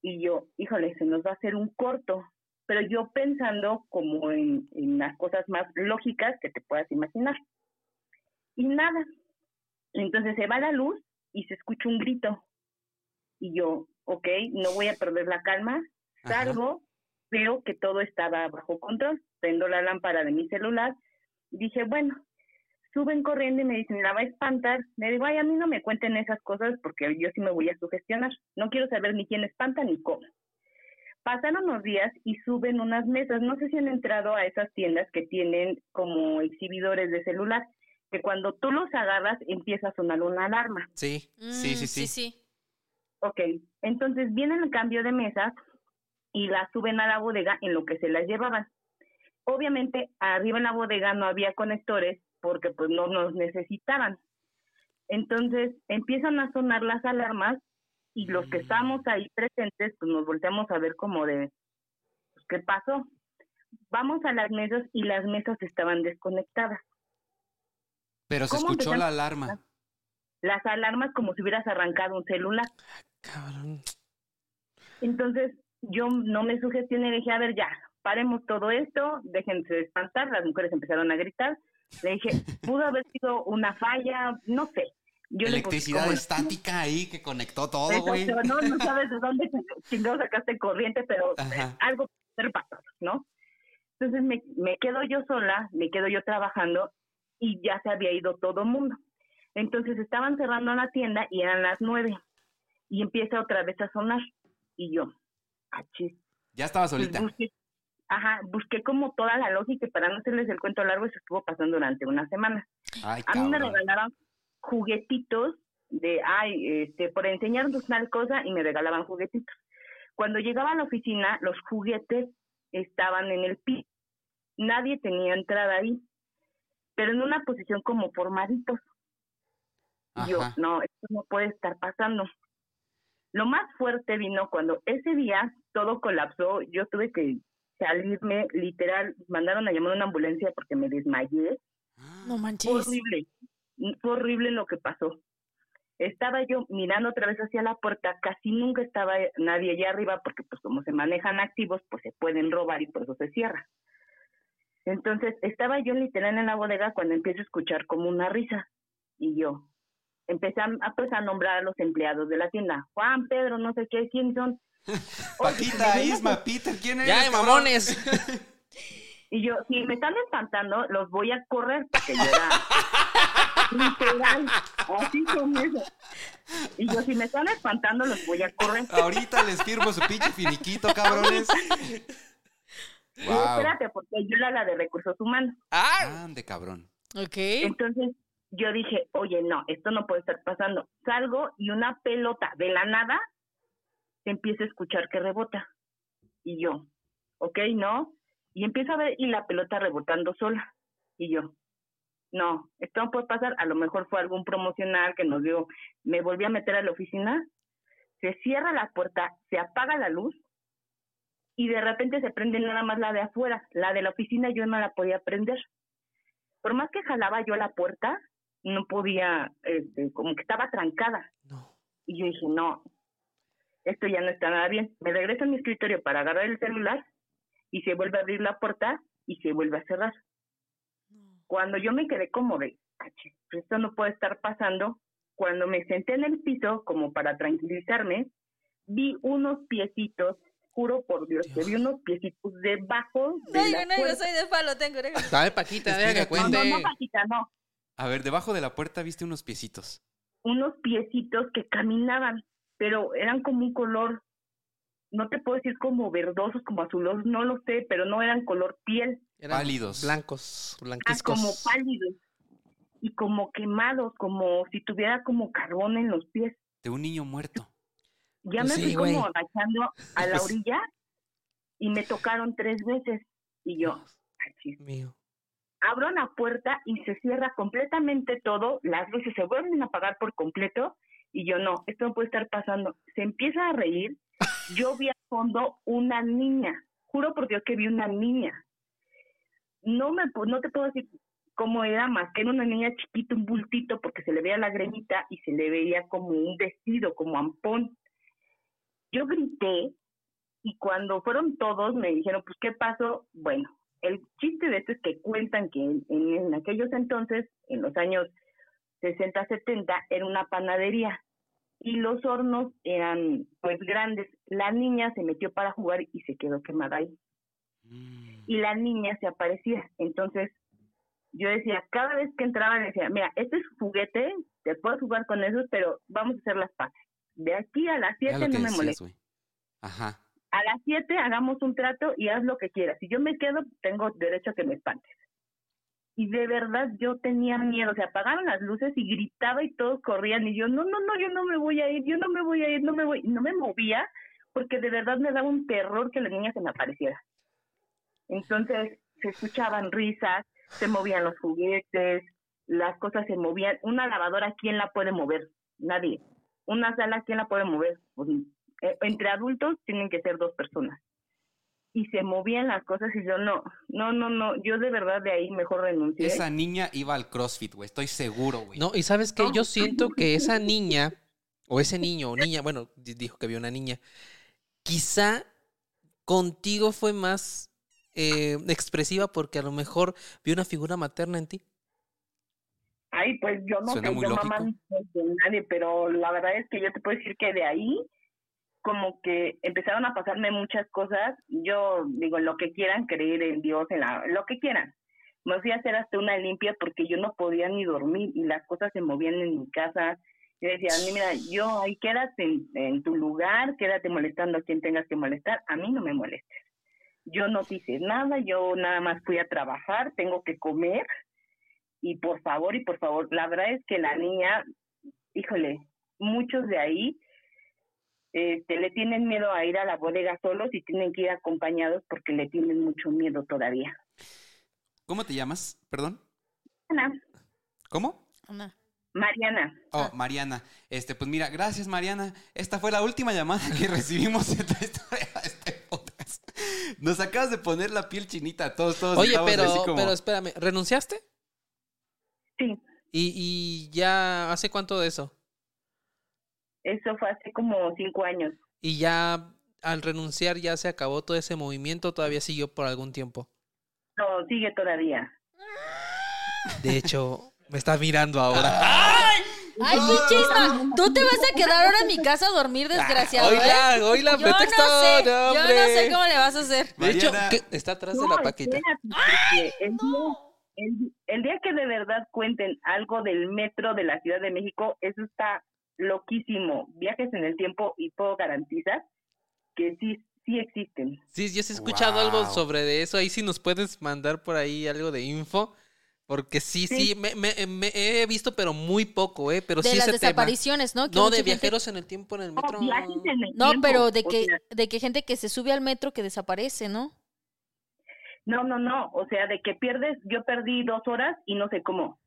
Y yo, híjole, se nos va a hacer un corto. Pero yo pensando como en, en las cosas más lógicas que te puedas imaginar. Y nada. Entonces se va la luz y se escucha un grito. Y yo, ok, no voy a perder la calma, Ajá. salgo, veo que todo estaba bajo control, prendo la lámpara de mi celular, dije, bueno, suben corriendo y me dicen, la va a espantar. Le digo, ay, a mí no me cuenten esas cosas porque yo sí me voy a sugestionar. No quiero saber ni quién espanta ni cómo. Pasaron unos días y suben unas mesas. No sé si han entrado a esas tiendas que tienen como exhibidores de celular, que cuando tú los agarras empieza a sonar una alarma. Sí. Sí, sí, Mm, sí. sí, sí. Ok, entonces vienen el cambio de mesas y las suben a la bodega en lo que se las llevaban. Obviamente, arriba en la bodega no había conectores porque pues no nos necesitaban. Entonces empiezan a sonar las alarmas y los que estamos ahí presentes pues nos volteamos a ver como de pues, ¿qué pasó? Vamos a las mesas y las mesas estaban desconectadas. Pero se ¿Cómo escuchó la alarma. Las alarmas como si hubieras arrancado un celular. Cabrón. Entonces yo no me sugestioné, dije, a ver, ya, paremos todo esto, déjense de espantar, las mujeres empezaron a gritar. Le dije, [laughs] pudo haber sido una falla, no sé. Yo le Electricidad como- estática ahí que conectó todo, güey. no, no [laughs] sabes de dónde sacaste corriente, pero Ajá. eh, algo puede pasar, ¿no? Entonces me, me quedo yo sola, me quedo yo trabajando y ya se había ido todo el mundo. Entonces estaban cerrando la tienda y eran las nueve y empieza otra vez a sonar y yo, achis, Ya estaba pues solita. busqué, ajá, busqué como toda la lógica y para no hacerles el cuento largo, eso estuvo pasando durante una semana. Ay, A mí me regalaban juguetitos de, ay, este, por enseñarnos tal cosa y me regalaban juguetitos. Cuando llegaba a la oficina, los juguetes estaban en el piso. Nadie tenía entrada ahí, pero en una posición como formaditos. Y yo, no, esto no puede estar pasando. Lo más fuerte vino cuando ese día todo colapsó. Yo tuve que salirme, literal, mandaron a llamar una ambulancia porque me desmayé. No Fue manches. horrible, fue horrible lo que pasó. Estaba yo mirando otra vez hacia la puerta, casi nunca estaba nadie allá arriba porque pues como se manejan activos, pues se pueden robar y por eso se cierra. Entonces estaba yo literal en la bodega cuando empiezo a escuchar como una risa y yo empecé a, a, pues, a nombrar a los empleados de la tienda, Juan, Pedro, no sé qué, quién son. [laughs] Paquita. Isma, Peter, ¿quién eres? Ya, cabrón? mamones. [laughs] Y yo, si me están espantando, los voy a correr, porque yo era literal, así con eso. Y yo, si me están espantando, los voy a correr. Ahorita les firmo su pinche finiquito, cabrones. Y espérate, porque yo era la de recursos humanos. ¡Ah! Ande, cabrón. Ok. Entonces, yo dije, oye, no, esto no puede estar pasando. Salgo y una pelota de la nada se empieza a escuchar que rebota. Y yo, ok, no. Y empiezo a ver y la pelota rebotando sola. Y yo, no, esto no puede pasar. A lo mejor fue algún promocional que nos dio. Me volví a meter a la oficina, se cierra la puerta, se apaga la luz y de repente se prende nada más la de afuera. La de la oficina yo no la podía prender. Por más que jalaba yo la puerta, no podía, este, como que estaba trancada. No. Y yo dije, no, esto ya no está nada bien. Me regreso a mi escritorio para agarrar el celular y se vuelve a abrir la puerta y se vuelve a cerrar. Cuando yo me quedé como de, "Ache, pues esto no puede estar pasando, cuando me senté en el piso como para tranquilizarme, vi unos piecitos, juro por Dios, que vi unos piecitos debajo de No la no digo, puerta. soy de palo, tengo orejas. Dale, Paquita, deja que. No, cuente. no, no, Paquita, no. A ver, debajo de la puerta viste unos piecitos. unos piecitos que caminaban, pero eran como un color, no te puedo decir como verdosos, como azulosos, no lo sé, pero no eran color piel, Eran Pálidos. Blancos, ah, blanquiscos. como pálidos y como quemados, como si tuviera como carbón en los pies. De un niño muerto. Ya Pues me sí, fui como agachando a la Pues- orilla y me tocaron tres veces y yo. Mío. Abro la puerta y se cierra completamente todo, las luces se vuelven a apagar por completo y yo no, esto no puede estar pasando. Se empieza a reír, [laughs] yo vi al fondo una niña, juro por Dios que vi una niña. No me no te puedo decir cómo era, más que era una niña chiquita, un bultito, porque se le veía la gremita y se le veía como un vestido, como ampón. Yo grité y cuando fueron todos me dijeron, pues, ¿qué pasó? Bueno, el chiste de esto es que cuentan que en, aquellos entonces, en los años 60, 70, era una panadería y los hornos eran pues grandes. La niña se metió para jugar y se quedó quemada ahí. Mm. Y la niña se aparecía. Entonces yo decía, cada vez que entraba decía, mira, este es juguete, te puedes jugar con esos, pero vamos a hacer las paces. De aquí a las Era 7 lo que no me molesta. Ajá. A las 7 hagamos un trato y haz lo que quieras. Si yo me quedo, tengo derecho a que me espantes. Y de verdad yo tenía miedo, se apagaron las luces y gritaba y todos corrían y yo, no, no, no, yo no me voy a ir, yo no me voy a ir, no me voy. No me movía porque de verdad me daba un terror que la niña se me apareciera. Entonces se escuchaban risas, se movían los juguetes, las cosas se movían. Una lavadora, ¿quién la puede mover? Nadie. Una sala, ¿quién la puede mover? Pues, entre adultos tienen que ser dos personas. Y se movían las cosas y yo no, no, no, no, yo de verdad de ahí mejor renuncié. Esa niña iba al CrossFit, güey. Estoy seguro, güey. No, y sabes qué, No. yo siento que esa niña, o ese niño, o niña, bueno, di- dijo que vio una niña, quizá contigo fue más eh, expresiva porque a lo mejor vio una figura materna en ti. Ay, pues yo no yo mamá soy de nadie, pero la verdad es que yo te puedo decir que de ahí como que empezaron a pasarme muchas cosas. Yo digo, lo que quieran, creer en Dios, en la, lo que quieran. Me fui a hacer hasta una limpia porque yo no podía ni dormir y las cosas se movían en mi casa. Yo decía, "Ni, mira, yo ahí quédate en, en tu lugar, quédate molestando a quien tengas que molestar, a mí no me molestes. Yo no hice nada, yo nada más fui a trabajar, tengo que comer y por favor y por favor, la verdad es que la niña, híjole, muchos de ahí este, le tienen miedo a ir a la bodega solos y tienen que ir acompañados porque le tienen mucho miedo todavía. ¿Cómo te llamas? Perdón. Ana, ¿Cómo? Una. Mariana, Oh, Mariana. Este, pues mira, gracias, Mariana. Esta fue la última llamada que [laughs] recibimos en esta historia de [laughs] este podcast. Nos acabas de poner la piel chinita a todos, todos. Oye, pero, así como- pero espérame, ¿renunciaste? sí, ¿Y, ¿Y ya hace cuánto de eso? Eso fue hace como cinco años. ¿Y ya al renunciar ya se acabó todo ese movimiento? ¿Todavía siguió por algún tiempo? No, sigue todavía. De hecho, me está mirando ahora. [laughs] ¡Ay, pinche Isma! ¿Tú te vas a quedar ahora en mi casa a dormir, desgraciado? ¿eh? Oiga, oiga, Yo no pretexto. sé, no, yo no sé cómo le vas a hacer. De hecho. ¿qué? está atrás de No, la paquita. el, día, el- el día que de verdad cuenten algo del metro de la Ciudad de México, eso está loquísimo. Viajes en el tiempo y puedo garantizar que sí, sí existen. Sí, yo sí he escuchado algo sobre de eso. Ahí sí nos puedes mandar por ahí algo de info. Porque sí, sí, Sí. me, me- me he visto, pero muy poco, ¿eh? Pero De sí las ese tema. desapariciones, ¿no? Que No, de gente- viajeros en el tiempo en el No, metro. viajes en el No, pero de que, sea, de que gente que se sube al metro que desaparece, ¿no? no, no, no. O sea, de que pierdes, yo perdí dos horas y no sé cómo.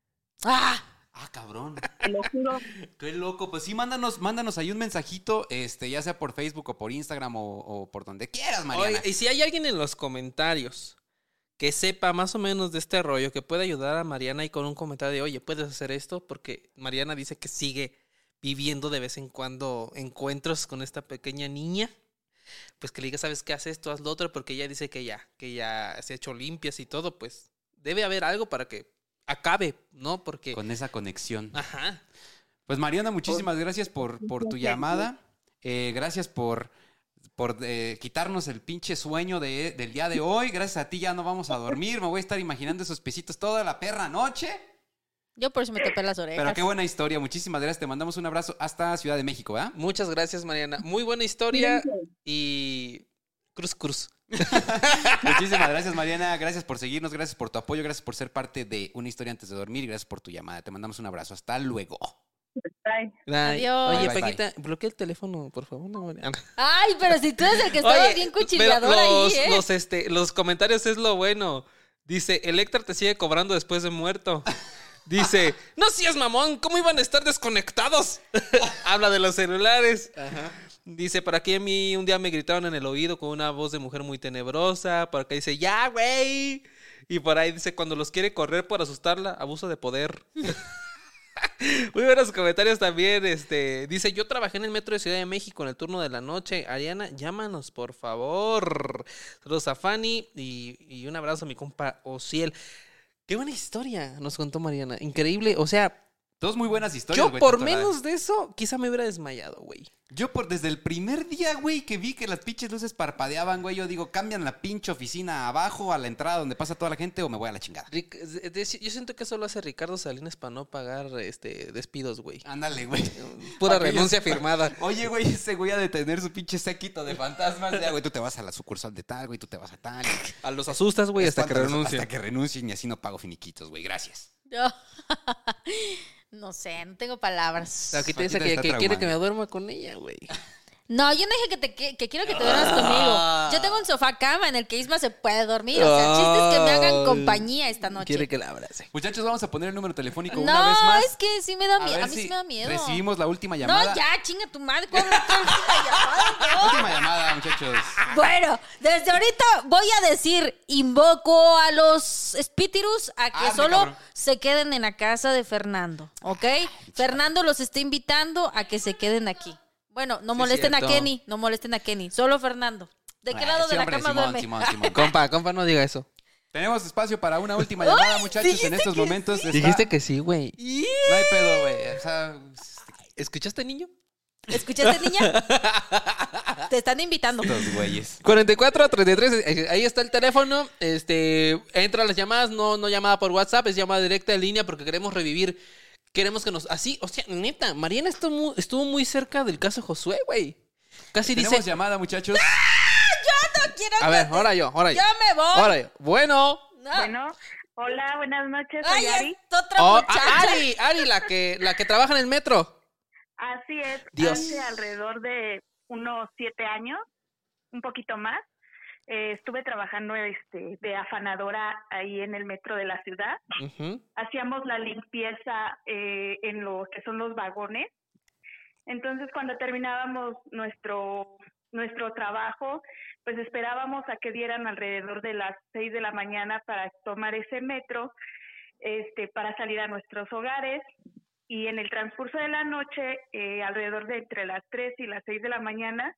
¡Ah! Ah, cabrón. Te lo juro. [laughs] Qué loco. Pues sí, mándanos, mándanos ahí un mensajito, este, ya sea por Facebook o por Instagram o, o por donde quieras, Mariana. Oiga, y si hay alguien en los comentarios que sepa más o menos de este rollo, que pueda ayudar a Mariana y con un comentario de, oye, puedes hacer esto, porque Mariana dice que sigue viviendo de vez en cuando encuentros con esta pequeña niña, pues que le diga, ¿sabes qué? Haz esto, haz lo otro, porque ella dice que ya, que ya se ha hecho limpias y todo, pues debe haber algo para que acabe, ¿no? Porque... Con esa conexión. Ajá. Pues Mariana, muchísimas gracias por, por tu llamada. Eh, gracias por, por eh, quitarnos el pinche sueño de- del día de hoy. Gracias a ti ya no vamos a dormir. Me voy a estar imaginando esos pisitos toda la perra noche. Yo por eso me tapé las orejas. Pero qué buena historia. Muchísimas gracias. Te mandamos un abrazo hasta Ciudad de México, ¿verdad? Muchas gracias, Mariana. Muy buena historia y cruz cruz. [laughs] Muchísimas gracias, Mariana. Gracias por seguirnos. Gracias por tu apoyo. Gracias por ser parte de Una Historia Antes de Dormir. Y gracias por tu llamada. Te mandamos un abrazo. Hasta luego. Bye. Adiós. Oye, Bye, bye, Paquita, bloquea el teléfono, por favor. no. Ay, pero si tú eres el que estaba Oye, bien cuchillador los, ahí, ¿eh? los, este, los comentarios es lo bueno. Dice, Electra te sigue cobrando después de muerto. Dice, [laughs] no seas mamón, ¿cómo iban a estar desconectados? [laughs] Habla de los celulares. Dice, por aquí a mí un día me gritaron en el oído con una voz de mujer muy tenebrosa. Por acá dice, ya, güey. Y por ahí dice, cuando los quiere correr por asustarla, abuso de poder. [laughs] Muy buenos comentarios también. Este dice: Yo trabajé en el metro de Ciudad de México en el turno de la noche. Ariana, llámanos, por favor. Saludos a Fanny y, y un abrazo a mi compa Ociel. Qué buena historia nos contó Mariana. Increíble. O sea, Dos muy buenas historias, yo por menos de eso, quizá me hubiera desmayado, güey. Yo por desde el primer día, güey, que vi que las pinches luces parpadeaban, güey, yo digo, cambian la pinche oficina abajo a la entrada donde pasa toda la gente o me voy a la chingada. Ric- yo siento que eso lo hace Ricardo Salinas para no pagar este despidos, güey. Ándale, güey. [laughs] Pura renuncia [laughs] firmada. Oye, güey, ese güey ha de tener su pinche séquito de fantasmas. Ya, güey, tú te vas a la sucursal de tal, güey, tú te vas a tal. A los asustas, güey, hasta que renuncien. Hasta que renuncien y así no pago finiquitos, güey, gracias. Yo- [laughs] no sé, no tengo palabras. Aquí te dice que, que quiere que me duerma con ella, güey. No, yo no dije que, te, que, que quiero que te duermas conmigo. Yo tengo un sofá cama en el que Isma se puede dormir. O sea, el chiste es que me hagan compañía esta noche. Quiere que la abrace. Muchachos, vamos a poner el número telefónico no, una vez más. es que sí me da miedo. A, mí si sí me da miedo. Recibimos la última llamada. No, ya, chinga tu madre. ¿cuál otra última llamada? No. [laughs] Última llamada, muchachos. Bueno, desde ahorita voy a decir, invoco a los espíritus a que solo cabrón. se queden en la casa de Fernando, ¿ok? Fernando los está invitando a que se queden aquí. Bueno, no Sí, molesten a. Kenny, no molesten a Kenny, solo Fernando. ¿De qué Ah, lado sí, de la cama Simón, duerme? Simón, Simón. [laughs] Compa, compa, no diga eso. Tenemos espacio para una última [laughs] llamada, muchachos, en estos momentos. está- Dijiste que sí, güey. No hay pedo, güey. O sea, ¿Escuchaste, niño? ¿Escuchaste, niña? [laughs] Te están invitando. estos güeyes. 44 33, eh, ahí está el teléfono. Este, entra las llamadas, no, no llamada por WhatsApp, es llamada directa en línea porque queremos revivir. Queremos que nos. Así, o sea, neta, Mariana estuvo muy, estuvo muy cerca del caso Josué, güey. Casi Tenemos dice. llamada, muchachos. No quiero A ver, te- ahora yo, ahora yo. Ya me voy. Ahora yo. Bueno. No. Bueno, hola, buenas noches, soy Ay, Ari. es otra Oh, muchacha. ah, Ari, Ari, la que, la que trabaja en el metro. Así es, Dios. hace alrededor de unos siete años, un poquito más, eh, estuve trabajando este, de afanadora ahí en el metro de la ciudad. Hacíamos la limpieza eh, en lo que son los vagones. Entonces, cuando terminábamos nuestro nuestro trabajo, pues esperábamos a que dieran alrededor de las seis de la mañana para tomar ese metro, este, para salir a nuestros hogares. Y en el transcurso de la noche, eh, alrededor de entre las tres y las seis de la mañana,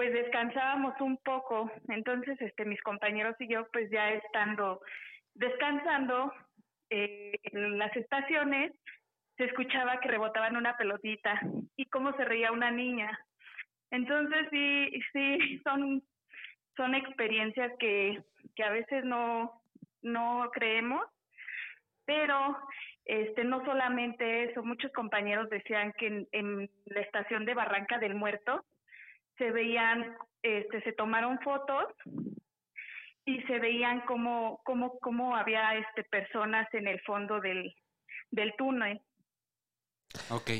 pues descansábamos un poco. Entonces, este, mis compañeros y yo, pues ya estando descansando eh, en las estaciones, se escuchaba que rebotaban una pelotita y cómo se reía una niña. Entonces sí, sí, [laughs] son, son experiencias que, que a veces no, no creemos, pero este no solamente eso, muchos compañeros decían que en, en la estación de Barranca del Muerto se veían, este, se tomaron fotos y se veían como, como, como había este personas en el fondo del, del túnel. Ok.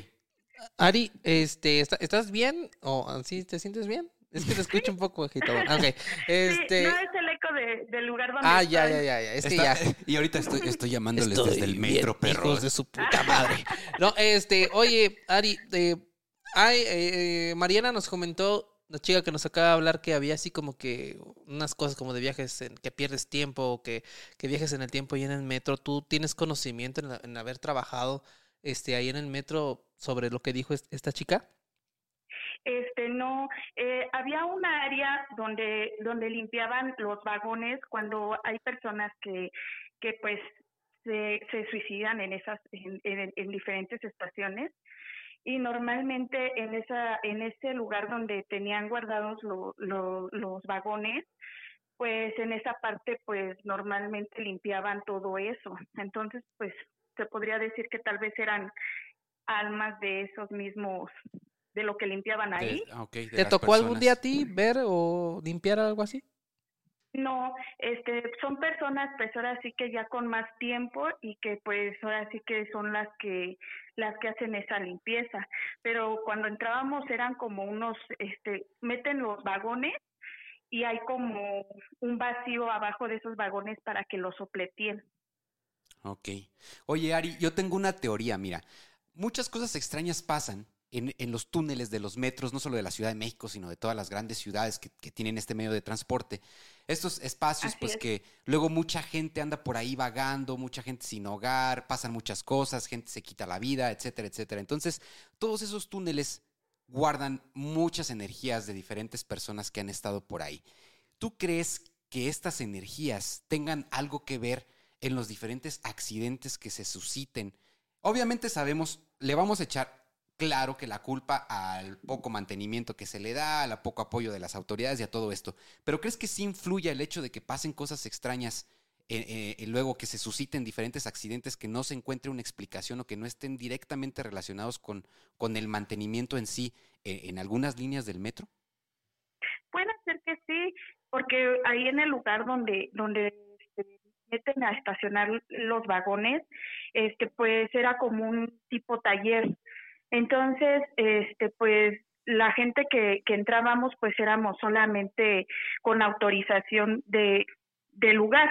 Ari, este, ¿está- ¿estás bien? ¿O así te sientes bien? Es que te escucho un poco agitado. Ok. Sí, Este. no es el eco de, del lugar donde Ah, ya, estoy. ya, ya, ya. Es que Está- ya. [laughs] Y ahorita estoy, estoy llamándoles Estoy desde el bien, metro, perro. Hijos de su puta madre. No, este, oye, Ari, eh, ay, eh, Mariana nos comentó, la chica que nos acaba de hablar, que había así como que unas cosas como de viajes en que pierdes tiempo o que, que viajes en el tiempo y en el metro. ¿Tú tienes conocimiento en, la- en haber trabajado este, ahí en el metro sobre lo que dijo es- esta chica? Este, no, eh, había un área donde, donde limpiaban los vagones cuando hay personas que, que pues se, se suicidan en esas, en diferentes estaciones. Y normalmente en esa, en ese lugar donde tenían guardados lo- lo- los vagones, pues en esa parte pues normalmente limpiaban todo eso. Entonces pues se podría decir que tal vez eran almas de esos mismos, de lo que limpiaban ahí. De- ah, de ¿Te tocó algún día a ti ver o limpiar algo así? No, este, son personas pues ahora sí que ya con más tiempo y que pues ahora sí que son las que las que hacen esa limpieza. Pero cuando entrábamos eran como unos, este, meten los vagones y hay como un vacío abajo de esos vagones para que los sopleteen. Ok. Oye, Ari, yo tengo una teoría, mira. Muchas cosas extrañas pasan en, en los túneles de los metros, no solo de la Ciudad de México, sino de todas las grandes ciudades que, que tienen este medio de transporte. Estos espacios, Así pues es. que luego mucha gente anda por ahí vagando, mucha gente sin hogar, pasan muchas cosas, gente se quita la vida, etcétera, etcétera. Entonces, todos esos túneles guardan muchas energías de diferentes personas que han estado por ahí. ¿Tú crees que estas energías tengan algo que ver en los diferentes accidentes que se susciten? Obviamente sabemos, le vamos a echar claro que la culpa al poco mantenimiento que se le da, al poco apoyo de las autoridades y a todo esto. Pero ¿crees que sí influye el hecho de que pasen cosas extrañas eh, eh, luego que se susciten diferentes accidentes que no se encuentre una explicación o que no estén directamente relacionados con, con el mantenimiento en sí eh, en algunas líneas del metro? Puede ser que sí, porque ahí en el lugar donde donde se meten a estacionar los vagones, este pues era como un tipo taller. Entonces, este pues la gente que, que entrábamos pues éramos solamente con autorización de del lugar.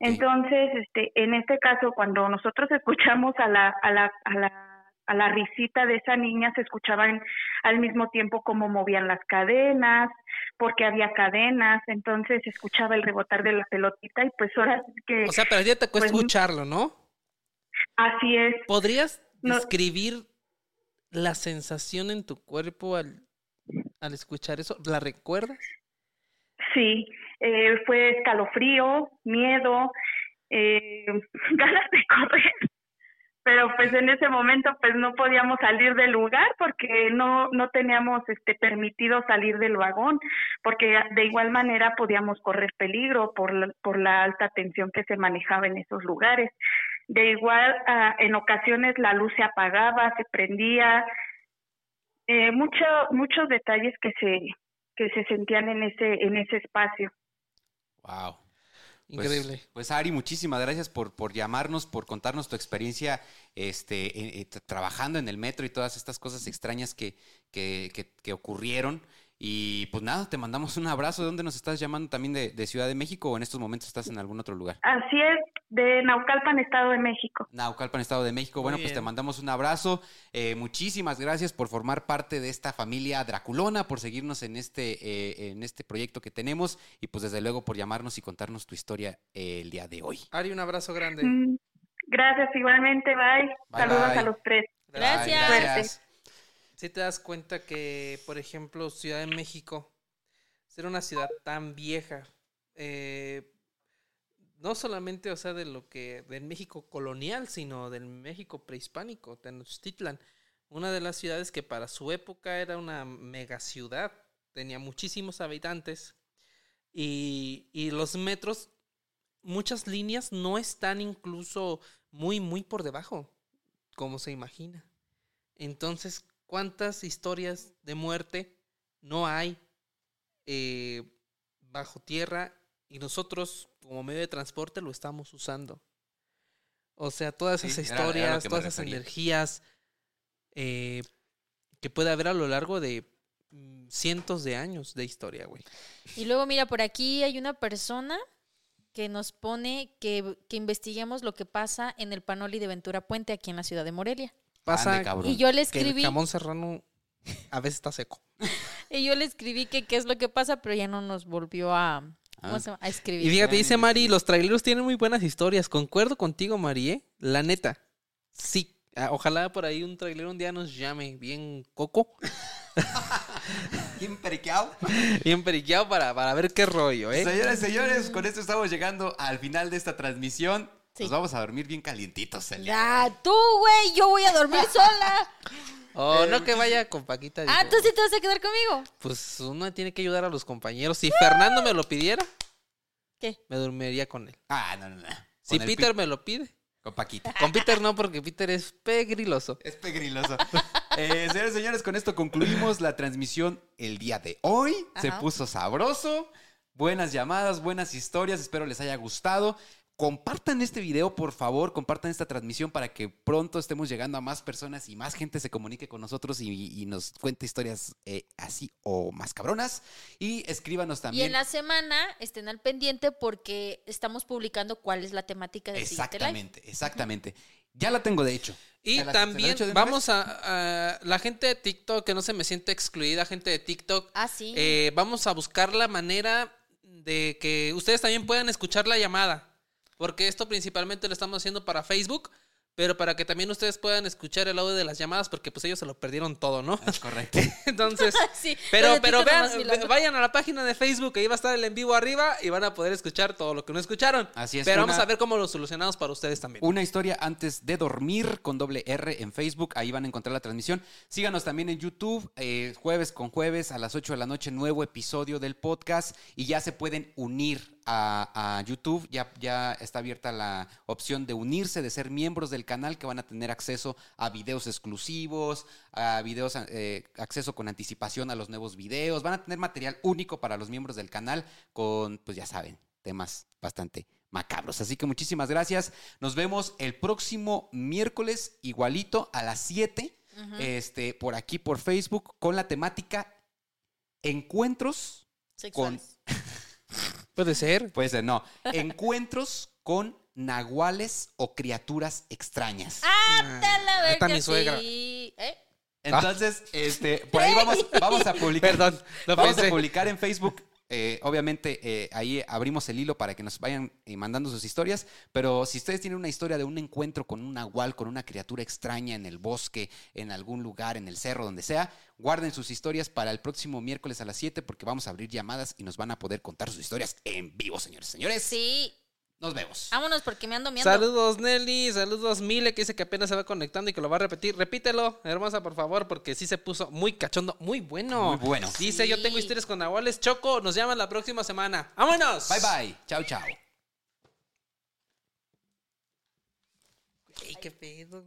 Entonces, este, en este caso, cuando nosotros [laughs] escuchamos a la, a la, a la, a la risita de esa niña, se escuchaban al mismo tiempo cómo movían las cadenas, porque había cadenas, entonces se escuchaba el rebotar de la pelotita y pues ahora sí que O sea, pero ya te cuesta Pues, escucharlo, ¿no? así es. ¿Podrías No. La sensación en tu cuerpo al, al escuchar eso? ¿La recuerdas? Sí, eh, fue escalofrío, miedo, eh, [laughs] ganas de correr, pero pues en ese momento pues no podíamos salir del lugar porque no no teníamos este permitido salir del vagón, porque de igual manera podíamos correr peligro por la, por la alta tensión que se manejaba en esos lugares. De igual, ah, en ocasiones la luz se apagaba, se prendía, eh, mucho, muchos detalles que se que se sentían en ese en ese espacio. Wow. Pues- Increíble. Pues, Ari, muchísimas gracias por, por llamarnos, por contarnos tu experiencia este, en- en- tra- trabajando en el metro y todas estas cosas extrañas que, que, que- que ocurrieron. Y pues nada, te mandamos un abrazo. ¿De dónde nos estás llamando? ¿También de, de Ciudad de México o en estos momentos estás en algún otro lugar? Así es, de Naucalpan, Estado de México. Naucalpan, Estado de México. Bueno, pues te mandamos un abrazo. Eh, muchísimas gracias por formar parte de esta familia Draculona, por seguirnos en este, eh, en este proyecto que tenemos y pues desde luego por llamarnos y contarnos tu historia eh, el día de hoy. Ari, un abrazo grande. Mm, Gracias igualmente, bye. Bye, Saludos bye. a los tres. Gracias. Si te das cuenta que, por ejemplo, Ciudad de México, ser una ciudad tan vieja, eh, no solamente, o sea, de lo que, del México colonial, sino del México prehispánico, Tenochtitlan, una de las ciudades que para su época era una mega ciudad, tenía muchísimos habitantes y, y los metros, muchas líneas no están incluso muy, muy por debajo, como se imagina. Entonces, ¿cuántas historias de muerte no hay eh, bajo tierra y nosotros como medio de transporte lo estamos usando? O sea, todas Sí, esas era- era lo historias, que todas esas energías eh, que puede haber a lo largo de mm, cientos de años de historia, güey. Y luego, mira, por aquí hay una persona que nos pone que, que investiguemos lo que pasa en el Panoli de Ventura Puente aquí en la ciudad de Morelia. Pasa Ande, cabrón. Y yo le que el escribí, jamón serrano a veces está seco. [laughs] y yo le escribí que qué es lo que pasa, pero ya no nos volvió a, ¿cómo Ah. se llama? a Y fíjate, Gran dice Mari, los traileros tienen muy buenas historias. Concuerdo contigo, Mari, ¿eh? La neta. Sí. Ah, Ojalá por ahí un trailero un día nos llame bien coco, Bien periqueado. bien periqueado para, para ver qué rollo, ¿eh? Señores, señores, con esto estamos llegando al final de esta transmisión. Sí. Nos vamos a dormir bien calientitos. Celia. Ah, tú, güey, yo voy a dormir sola. [laughs] Oh, Eh, no que vaya con Paquita. Ah, tú sí te vas a quedar conmigo. Pues uno tiene que ayudar a los compañeros. Si Fernando me lo pidiera, ¿Qué? me dormiría con él. Ah, no, no, no. Si Peter pi- me lo pide. Con Paquita. Con Peter no, porque Peter es pegriloso. Es pegriloso. [laughs] Eh, señores, señores, con esto concluimos la transmisión el día de hoy. Se puso sabroso. Buenas llamadas, buenas historias. Espero les haya gustado. Compartan este video, por favor, compartan esta transmisión para que pronto estemos llegando a más personas y más gente se comunique con nosotros y, y nos cuente historias eh, así o más cabronas. Y escríbanos Y también. en la semana estén al pendiente porque estamos publicando cuál es la temática del live. Exactamente, exactamente. Ya la tengo, de hecho. Y ¿Se la- se la también vamos a, a- la gente de TikTok, que no se me siente excluida, gente de TikTok, Ah, sí. eh, vamos a buscar la manera de que ustedes también puedan escuchar la llamada. Porque esto principalmente lo estamos haciendo para Facebook, pero para que también ustedes puedan escuchar el audio de las llamadas, porque pues ellos se lo perdieron todo, ¿no? Es correcto. [laughs] Entonces, [laughs] Sí, pero, pero vean, vayan a la página de Facebook, ahí va a estar el en vivo arriba y van a poder escuchar todo lo que no escucharon. Así es, Pero una- vamos a ver cómo lo solucionamos para ustedes también. Una historia antes de dormir con doble R en Facebook. Ahí van a encontrar la transmisión. Síganos también en YouTube. eh, jueves con jueves a las 8 de la noche, nuevo episodio del podcast. Y ya se pueden unir a, a YouTube. Ya, ya está abierta la opción de unirse, de ser miembros del canal que van a tener acceso a videos exclusivos, a videos, eh, acceso con anticipación a los nuevos videos. Van a tener material único para los miembros del canal con, pues ya saben, temas bastante macabros. Así que muchísimas gracias. Nos vemos el próximo miércoles, igualito a las 7, este, por aquí por Facebook, con la temática Encuentros Sexuales. Puede ser. Puede ser, no. Encuentros [laughs] con nahuales o criaturas extrañas. ¡Ah, te la ahí está verga, mi suegra. sí! ¿Eh? Entonces, este, por ahí vamos, vamos a publicar. Perdón, lo vamos pensé. a publicar en Facebook. Eh, obviamente, eh, ahí abrimos el hilo para que nos vayan eh, mandando sus historias. Pero si ustedes tienen una historia de un encuentro con un nahual, con una criatura extraña en el bosque, en algún lugar, en el cerro, donde sea, guarden sus historias para el próximo miércoles a las 7 porque vamos a abrir llamadas y nos van a poder contar sus historias en vivo, señores. Señores, Sí. Nos vemos. Vámonos porque me ando miando. Saludos Nelly, saludos Mile que dice que apenas se va conectando y que lo va a repetir. Repítelo, hermosa, por favor, porque sí se puso muy cachondo, muy bueno. Muy bueno. Dice, yo tengo historias con Nahuales. Choco, nos llaman la próxima semana. ¡Vámonos! Bye bye. Chao, chao. Ey, qué pedo.